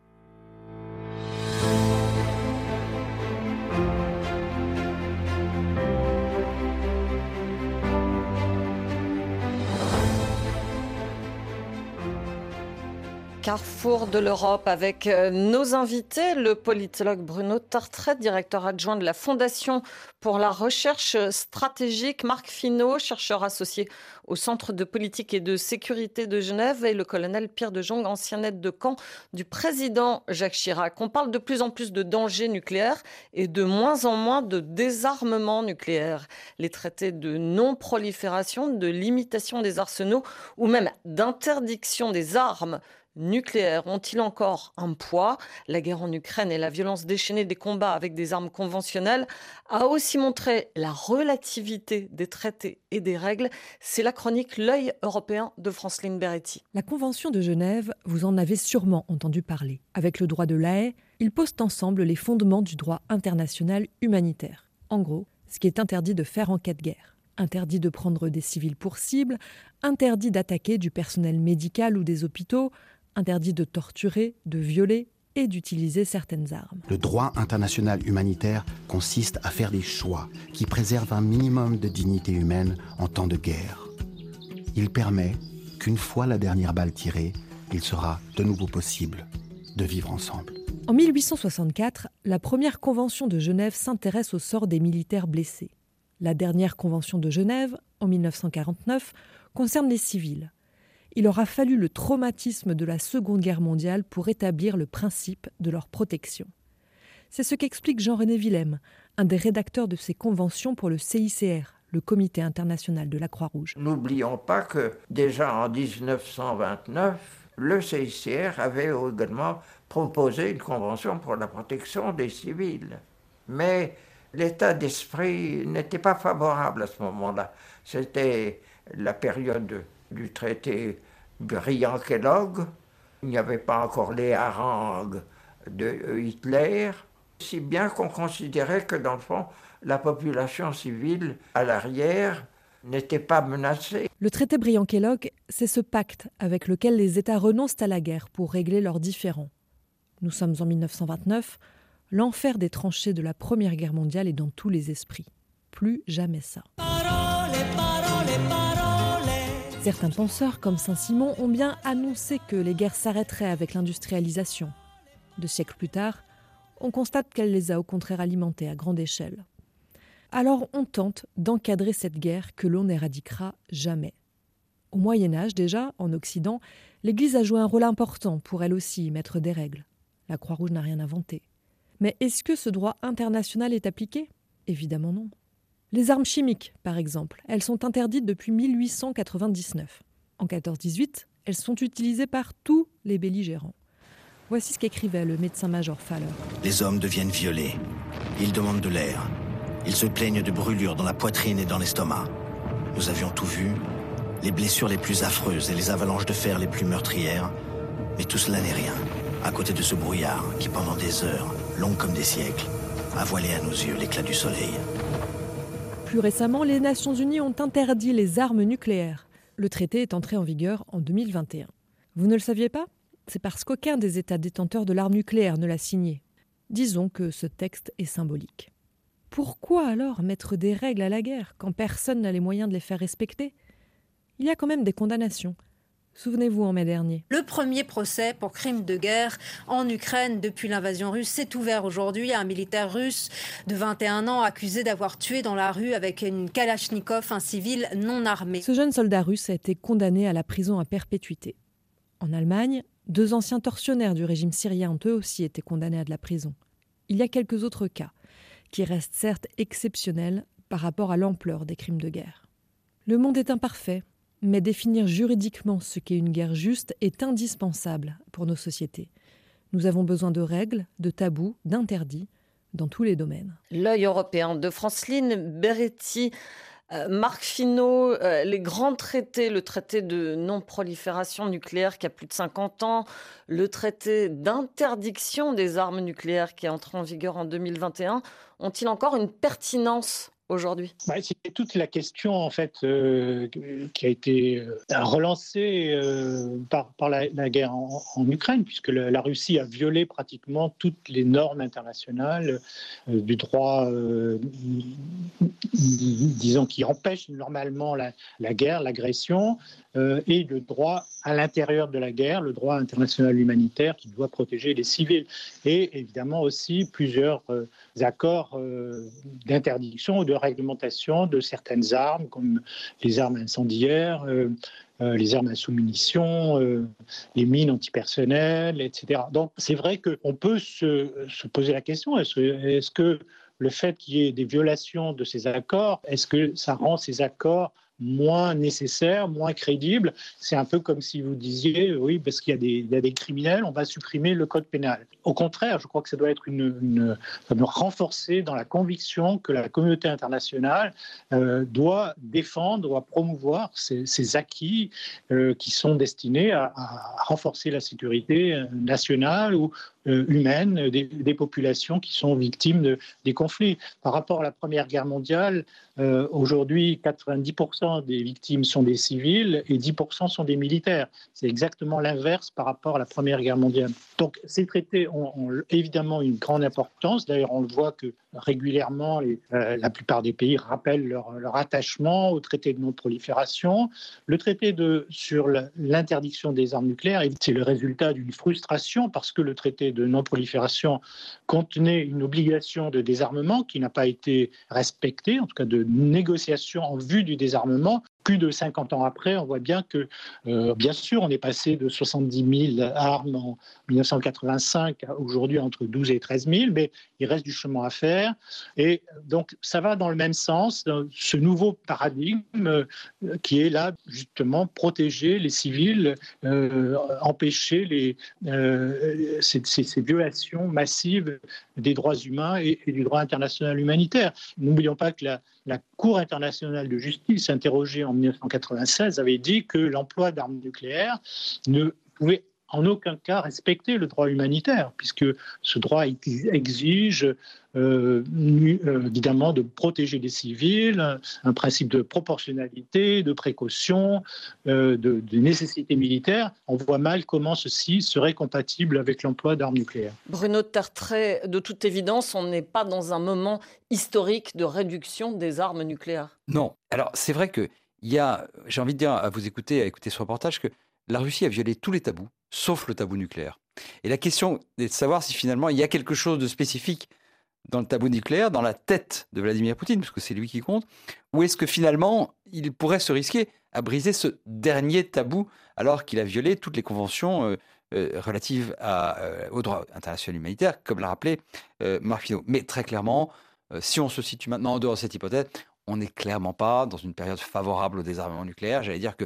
Carrefour de l'Europe avec euh, nos invités, le politologue Bruno Tartret, directeur adjoint de la Fondation pour la recherche stratégique, Marc Finot, chercheur associé au Centre de politique et de sécurité de Genève, et le colonel Pierre de Jong, ancien aide de camp du président Jacques Chirac. On parle de plus en plus de dangers nucléaires et de moins en moins de désarmement nucléaire. Les traités de non-prolifération, de limitation des arsenaux ou même d'interdiction des armes nucléaires ont-ils encore un poids? La guerre en Ukraine et la violence déchaînée des combats avec des armes conventionnelles a aussi montré la relativité des traités et des règles. C'est la chronique L'œil européen de Franceline Beretti. La Convention de Genève, vous en avez sûrement entendu parler. Avec le droit de l'AE, Ils posent ensemble les fondements du droit international humanitaire. En gros, ce qui est interdit de faire en cas de guerre. Interdit de prendre des civils pour cible, interdit d'attaquer du personnel médical ou des hôpitaux, interdit de torturer, de violer et d'utiliser certaines armes. Le droit international humanitaire consiste à faire des choix qui préservent un minimum de dignité humaine en temps de guerre. Il permet qu'une fois la dernière balle tirée, il sera de nouveau possible de vivre ensemble. En 1864, la première convention de Genève s'intéresse au sort des militaires blessés. La dernière convention de Genève, en 1949, concerne les civils il aura fallu le traumatisme de la Seconde Guerre mondiale pour établir le principe de leur protection. C'est ce qu'explique Jean-René Willem, un des rédacteurs de ces conventions pour le CICR, le Comité international de la Croix-Rouge. N'oublions pas que déjà en 1929, le CICR avait également proposé une convention pour la protection des civils. Mais l'état d'esprit n'était pas favorable à ce moment-là. C'était la période du traité Briand-Kellogg. Il n'y avait pas encore les harangues de Hitler, si bien qu'on considérait que, dans le fond, la population civile à l'arrière n'était pas menacée. Le traité Briand-Kellogg, c'est ce pacte avec lequel les États renoncent à la guerre pour régler leurs différends. Nous sommes en 1929, l'enfer des tranchées de la Première Guerre mondiale est dans tous les esprits. Plus jamais ça. Certains penseurs, comme Saint-Simon, ont bien annoncé que les guerres s'arrêteraient avec l'industrialisation. Deux siècles plus tard, on constate qu'elle les a au contraire alimentées à grande échelle. Alors on tente d'encadrer cette guerre que l'on n'éradiquera jamais. Au Moyen Âge déjà, en Occident, l'Église a joué un rôle important pour elle aussi mettre des règles. La Croix-Rouge n'a rien inventé. Mais est-ce que ce droit international est appliqué? Évidemment non. Les armes chimiques, par exemple, elles sont interdites depuis 1899. En 1418, elles sont utilisées par tous les belligérants. Voici ce qu'écrivait le médecin-major Faller. Les hommes deviennent violés. Ils demandent de l'air. Ils se plaignent de brûlures dans la poitrine et dans l'estomac. Nous avions tout vu, les blessures les plus affreuses et les avalanches de fer les plus meurtrières. Mais tout cela n'est rien, à côté de ce brouillard qui, pendant des heures, longues comme des siècles, a voilé à nos yeux l'éclat du soleil. Plus récemment, les Nations Unies ont interdit les armes nucléaires. Le traité est entré en vigueur en 2021. Vous ne le saviez pas? C'est parce qu'aucun des États détenteurs de l'arme nucléaire ne l'a signé. Disons que ce texte est symbolique. Pourquoi alors mettre des règles à la guerre quand personne n'a les moyens de les faire respecter? Il y a quand même des condamnations. Souvenez-vous en mai dernier. Le premier procès pour crime de guerre en Ukraine depuis l'invasion russe s'est ouvert aujourd'hui à un militaire russe de 21 ans accusé d'avoir tué dans la rue avec une Kalachnikov un civil non armé. Ce jeune soldat russe a été condamné à la prison à perpétuité. En Allemagne, deux anciens tortionnaires du régime syrien ont eux aussi été condamnés à de la prison. Il y a quelques autres cas, qui restent certes exceptionnels par rapport à l'ampleur des crimes de guerre. Le monde est imparfait, mais définir juridiquement ce qu'est une guerre juste est indispensable pour nos sociétés. Nous avons besoin de règles, de tabous, d'interdits dans tous les domaines. L'œil européen de Franceline Beretti. Euh, Marc Finot, euh, les grands traités, le traité de non-prolifération nucléaire qui a plus de 50 ans, le traité d'interdiction des armes nucléaires qui est entré en vigueur en 2021, ont-ils encore une pertinence aujourd'hui? Bah, C'est toute la question en fait euh, qui a été euh, relancée euh, par, par la, guerre en, Ukraine, puisque la, Russie a violé pratiquement toutes les normes internationales du droit, disons, qui empêche normalement la, la guerre, l'agression, et le droit à l'intérieur de la guerre, le droit international humanitaire qui doit protéger les civils, et évidemment aussi plusieurs accords d'interdiction ou de réglementation de certaines armes, comme les armes incendiaires, euh, euh, les armes à sous-munitions, euh, les mines antipersonnelles, etc. Donc c'est vrai qu'on peut se, poser la question, est-ce que le fait qu'il y ait des violations de ces accords, est-ce que ça rend ces accords moins nécessaire, moins crédible. C'est un peu comme si vous disiez, oui, parce qu'il y, a des criminels, on va supprimer le code pénal. Au contraire, je crois que ça doit être une renforcer dans la conviction que la communauté internationale euh, doit défendre, doit promouvoir ces, acquis euh, qui sont destinés à, à, renforcer la sécurité nationale ou euh, humaines des, populations qui sont victimes de, des conflits. Par rapport à la Première Guerre mondiale, euh, aujourd'hui, 90% des victimes sont des civils et 10% sont des militaires. C'est exactement l'inverse par rapport à la Première Guerre mondiale. Donc ces traités ont, évidemment une grande importance. D'ailleurs, on le voit que régulièrement, euh, la plupart des pays rappellent leur, leur, attachement au traité de non-prolifération. Le traité de, sur l'interdiction des armes nucléaires, c'est le résultat d'une frustration parce que le traité de non-prolifération contenait une obligation de désarmement qui n'a pas été respectée, en tout cas de négociation en vue du désarmement plus de 50 ans après, on voit bien que, euh, bien sûr, on est passé de 70 000 armes en 1985 à aujourd'hui entre 12 et 13 000, mais il reste du chemin à faire. Et donc, ça va dans le même sens, ce nouveau paradigme euh, qui est là, justement, protéger les civils, euh, empêcher les, ces, violations massives des droits humains et du droit international humanitaire. N'oublions pas que la, la Cour internationale de justice, interrogée en 1996, avait dit que l'emploi d'armes nucléaires ne pouvait en aucun cas respecter le droit humanitaire, puisque ce droit exige euh, euh, évidemment de protéger les civils, un principe de proportionnalité, de précaution, euh, de, de, nécessité militaire. On voit mal comment ceci serait compatible avec l'emploi d'armes nucléaires. Bruno Tertrais, de toute évidence, on n'est pas dans un moment historique de réduction des armes nucléaires. Non. Alors c'est vrai que il y a, j'ai envie de dire à vous écouter, à écouter ce reportage, que la Russie a violé tous les tabous, sauf le tabou nucléaire. Et la question est de savoir si finalement il y a quelque chose de spécifique dans le tabou nucléaire, dans la tête de Vladimir Poutine, parce que c'est lui qui compte, ou est-ce que finalement il pourrait se risquer à briser ce dernier tabou alors qu'il a violé toutes les conventions euh, euh, relatives à, euh, au droit international humanitaire, comme l'a rappelé euh, Marc Finot. Mais très clairement, si on se situe maintenant en dehors de cette hypothèse, on n'est clairement pas dans une période favorable au désarmement nucléaire. J'allais dire que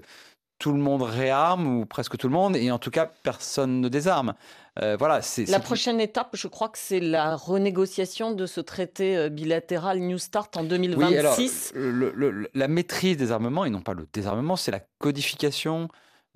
tout le monde réarme, ou presque tout le monde, et en tout cas, personne ne désarme. Euh, voilà, c'est, la prochaine étape, je crois que c'est la renégociation de ce traité euh, bilatéral New Start en 2026. Oui, alors, le, le, la maîtrise des armements, et non pas le désarmement, c'est la codification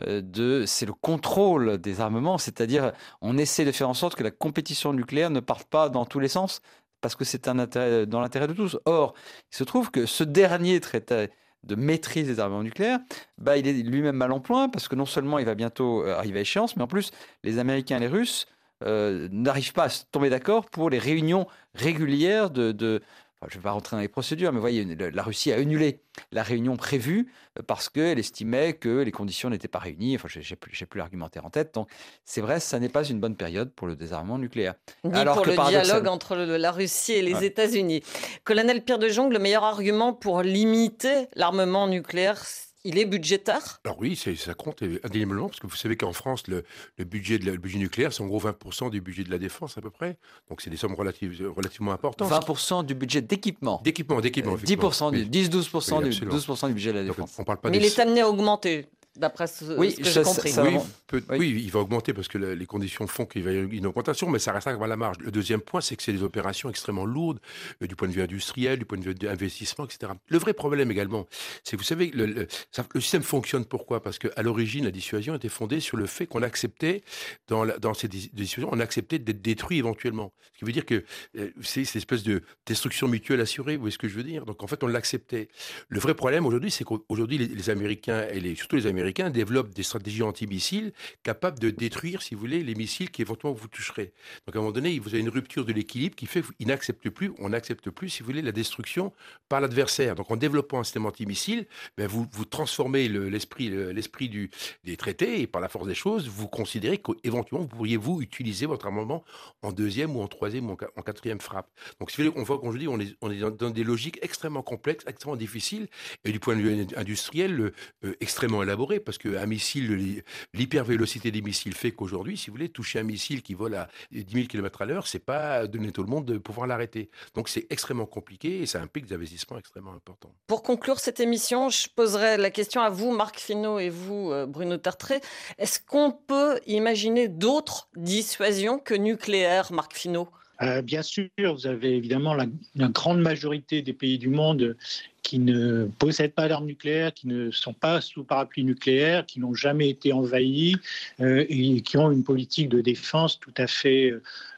euh, de, c'est le contrôle des armements, c'est-à-dire on essaie de faire en sorte que la compétition nucléaire ne parte pas dans tous les sens, parce que c'est un intérêt, dans l'intérêt de tous. Or, il se trouve que ce dernier traité de maîtrise des armements nucléaires, bah, il est lui-même mal en parce que non seulement il va bientôt euh, arriver à échéance, mais en plus les Américains et les Russes euh, n'arrivent pas à se tomber d'accord pour les réunions régulières de je ne vais pas rentrer dans les procédures, mais vous voyez, la Russie a annulé la réunion prévue euh, parce qu'elle estimait que les conditions n'étaient pas réunies. Enfin, je n'ai plus, plus l'argumentaire en tête. Donc, c'est vrai, ça n'est pas une bonne période pour le désarmement nucléaire. Ni Alors pour que le dialogue entre le, la Russie et les ouais. États-Unis. Colonel Pierre de Jong, le meilleur argument pour limiter l'armement nucléaire, il est budgétaire? Alors oui, ça compte indéniablement, parce que vous savez qu'en France, le, le, budget de la, le budget nucléaire, c'est en gros 20% du budget de la défense à peu près. Donc c'est des sommes relative, relativement importantes. 20% du budget d'équipement D'équipement, d'équipement. 10%, oui. 10-12% oui, du, 12 du budget de la défense. Donc, on parle pas Mais des... il est amené à augmenter d'après ce, oui, ce que j'ai compris. Ça, oui, peut, oui. oui, il va augmenter parce que la, les conditions font qu'il va y avoir une augmentation, mais ça reste à la marge. Le deuxième point, c'est que c'est des opérations extrêmement lourdes euh, du point de vue industriel, du point de vue d'investissement, etc. Le vrai problème également, c'est que vous savez, le, le, ça, le, système fonctionne pourquoi? Parce qu'à l'origine, la dissuasion était fondée sur le fait qu'on acceptait, dans, la, dans ces dissuasions, on acceptait d'être détruit éventuellement. Ce qui veut dire que euh, c'est cette espèce de destruction mutuelle assurée, vous voyez ce que je veux dire? Donc en fait, on l'acceptait. Le vrai problème aujourd'hui, c'est qu'aujourd'hui, les, les, Américains, et les, surtout les Américains, développent des stratégies antimissiles capables de détruire, si vous voulez, les missiles qui éventuellement vous toucheraient. Donc à un moment donné, vous avez une rupture de l'équilibre qui fait qu'ils plus, on n'accepte plus, si vous voulez, la destruction par l'adversaire. Donc en développant un système antimissile, ben vous, vous transformez l'esprit le, l'esprit du, des traités et par la force des choses, vous considérez qu'éventuellement, vous pourriez vous utiliser votre armement en deuxième ou en troisième ou en, quatrième frappe. Donc si vous voulez, on voit, comme je dis, on est, on est dans, des logiques extrêmement complexes, extrêmement difficiles, et du point de vue industriel, euh, extrêmement élaboré vrai, parce qu'un missile, l'hypervélocité des missiles fait qu'aujourd'hui, si vous voulez, toucher un missile qui vole à 10 000 km à l'heure, c'est pas donner tout le monde de pouvoir l'arrêter. Donc c'est extrêmement compliqué et ça implique des investissements extrêmement importants. Pour conclure cette émission, je poserai la question à vous, Marc Finot, et vous, euh, Bruno Tertré. Est-ce qu'on peut imaginer d'autres dissuasions que nucléaires, Marc Finot? Euh, bien sûr, vous avez évidemment la, grande majorité des pays du monde qui ne possèdent pas d'armes nucléaires, qui ne sont pas sous parapluie nucléaire, qui n'ont jamais été envahis euh, et qui ont une politique de défense tout à fait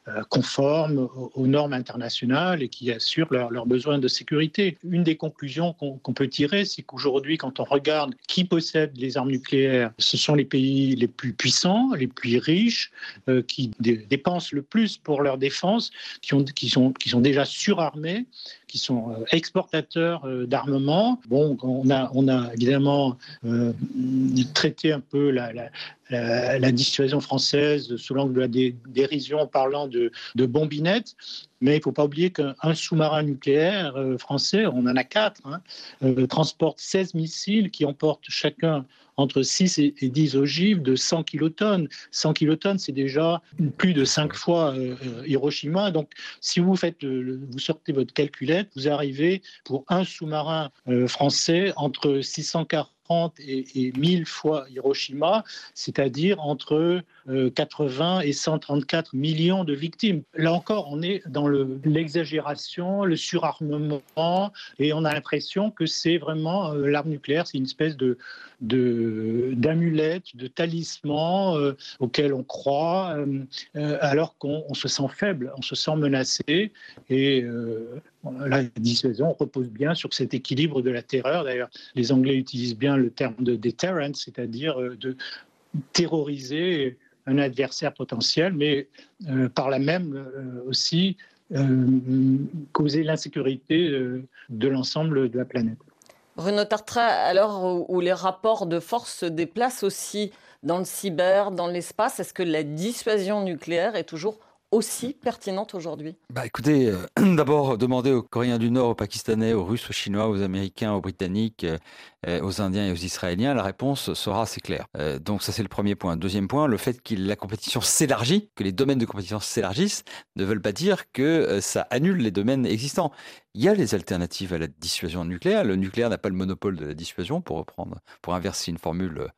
euh, conforme aux, normes internationales et qui assurent leurs besoins de sécurité. Une des conclusions qu'on peut tirer, c'est qu'aujourd'hui, quand on regarde qui possède les armes nucléaires, ce sont les pays les plus puissants, les plus riches, euh, qui dépensent le plus pour leur défense, qui, ont, qui, sont, qui sont déjà surarmés qui sont euh, exportateurs d'armement. Bon, on a, évidemment traité un peu la, la, dissuasion française sous l'angle de la dérision en parlant de, bombinettes. Mais il ne faut pas oublier qu'un sous-marin nucléaire euh, français, on en a quatre, hein, euh, transporte 16 missiles qui emportent chacun entre 6 et 10 ogives de 100 kilotonnes. 100 kilotonnes, c'est déjà plus de 5 fois euh, Hiroshima. Donc, si vous, faites vous sortez votre calculette, vous arrivez pour un sous-marin français entre 640 et, 1000 fois Hiroshima, c'est-à-dire entre 80 euh, et 134 millions de victimes. Là encore, on est dans l'exagération, le, surarmement, et on a l'impression que c'est vraiment euh, l'arme nucléaire, c'est une espèce d'amulette, de, talisman euh, auquel on croit, alors qu'on se sent faible, on se sent menacé, et la dissuasion repose bien sur cet équilibre de la terreur. D'ailleurs, les Anglais utilisent bien le terme de deterrent, c'est-à-dire de terroriser un adversaire potentiel, mais euh, par là même euh, aussi causer l'insécurité de l'ensemble de la planète. Bruno Tartra, alors où les rapports de force se déplacent aussi dans le cyber, dans l'espace, est-ce que la dissuasion nucléaire est toujours aussi pertinente aujourd'hui bah Écoutez, euh, d'abord, demander aux Coréens du Nord, aux Pakistanais, aux Russes, aux Chinois, aux Américains, aux Britanniques, euh, euh, aux Indiens et aux Israéliens, la réponse sera assez claire. donc ça, c'est le premier point. Deuxième point, le fait que la compétition s'élargit, que les domaines de compétition s'élargissent, ne veulent pas dire que ça annule les domaines existants. Il y a les alternatives à la dissuasion nucléaire. Le nucléaire n'a pas le monopole de la dissuasion, pour reprendre, pour inverser une formule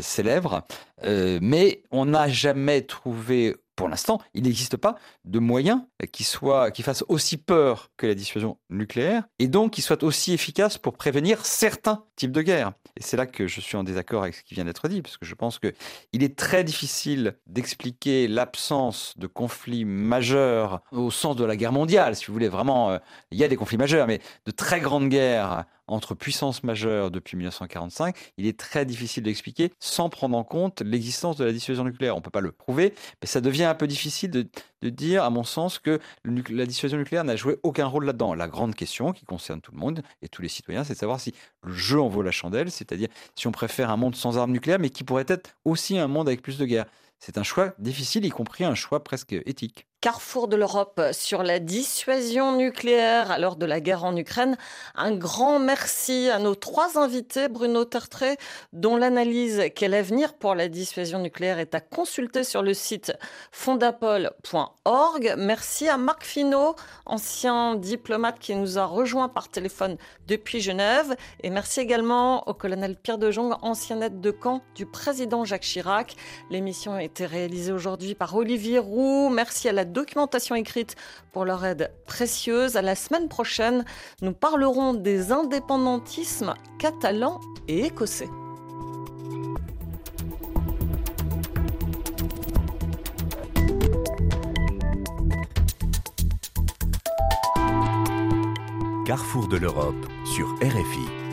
célèbre. mais on n'a jamais trouvé pour l'instant, il n'existe pas de moyen qui, soit, qui fasse aussi peur que la dissuasion nucléaire et donc qui soit aussi efficace pour prévenir certains types de guerres. Et c'est là que je suis en désaccord avec ce qui vient d'être dit, parce que je pense qu'il est très difficile d'expliquer l'absence de conflits majeurs au sens de la guerre mondiale, si vous voulez. Vraiment, euh, il y a des conflits majeurs, mais de très grandes guerres entre puissances majeures depuis 1945, il est très difficile d'expliquer sans prendre en compte l'existence de la dissuasion nucléaire. On ne peut pas le prouver, mais ça devient un peu difficile de, dire, à mon sens, que la dissuasion nucléaire n'a joué aucun rôle là-dedans. La grande question qui concerne tout le monde et tous les citoyens, c'est de savoir si le jeu en vaut la chandelle, c'est-à-dire si on préfère un monde sans armes nucléaires, mais qui pourrait être aussi un monde avec plus de guerres. C'est un choix difficile, y compris un choix presque éthique carrefour de l'Europe sur la dissuasion nucléaire à l'heure de la guerre en Ukraine. Un grand merci à nos trois invités, Bruno Tertré, dont l'analyse Quel avenir pour la dissuasion nucléaire est à consulter sur le site fondapol.org. Merci à Marc Finot, ancien diplomate qui nous a rejoint par téléphone depuis Genève. Et merci également au colonel Pierre de Jong, ancien aide de camp du président Jacques Chirac. L'émission a été réalisée aujourd'hui par Olivier Roux. Merci à la documentation écrite pour leur aide précieuse. À la semaine prochaine, nous parlerons des indépendantismes catalans et écossais. Carrefour de l'Europe sur RFI.